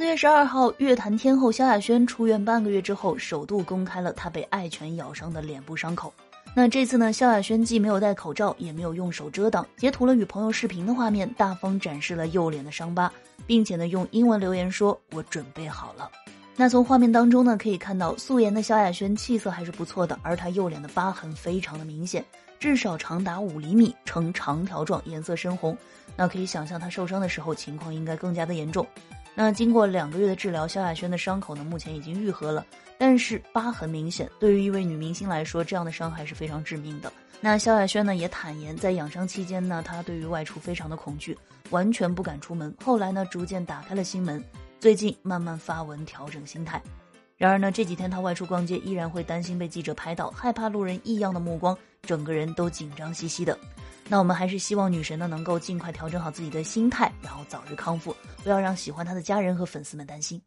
四月十二号，乐坛天后萧亚轩出院半个月之后，首度公开了她被爱犬咬伤的脸部伤口。那这次呢，萧亚轩既没有戴口罩，也没有用手遮挡，截图了与朋友视频的画面，大方展示了右脸的伤疤，并且呢，用英文留言说：“我准备好了。”那从画面当中呢，可以看到素颜的萧亚轩气色还是不错的，而她右脸的疤痕非常的明显，至少长达五厘米，呈长条状，颜色深红。那可以想象她受伤的时候情况应该更加的严重。那经过两个月的治疗，萧亚轩的伤口呢目前已经愈合了，但是疤痕明显。对于一位女明星来说，这样的伤害是非常致命的。那萧亚轩呢也坦言，在养伤期间呢，她对于外出非常的恐惧，完全不敢出门。后来呢，逐渐打开了心门，最近慢慢发文调整心态。然而呢，这几天他外出逛街，依然会担心被记者拍到，害怕路人异样的目光，整个人都紧张兮兮的。那我们还是希望女神呢能够尽快调整好自己的心态，然后早日康复，不要让喜欢她的家人和粉丝们担心。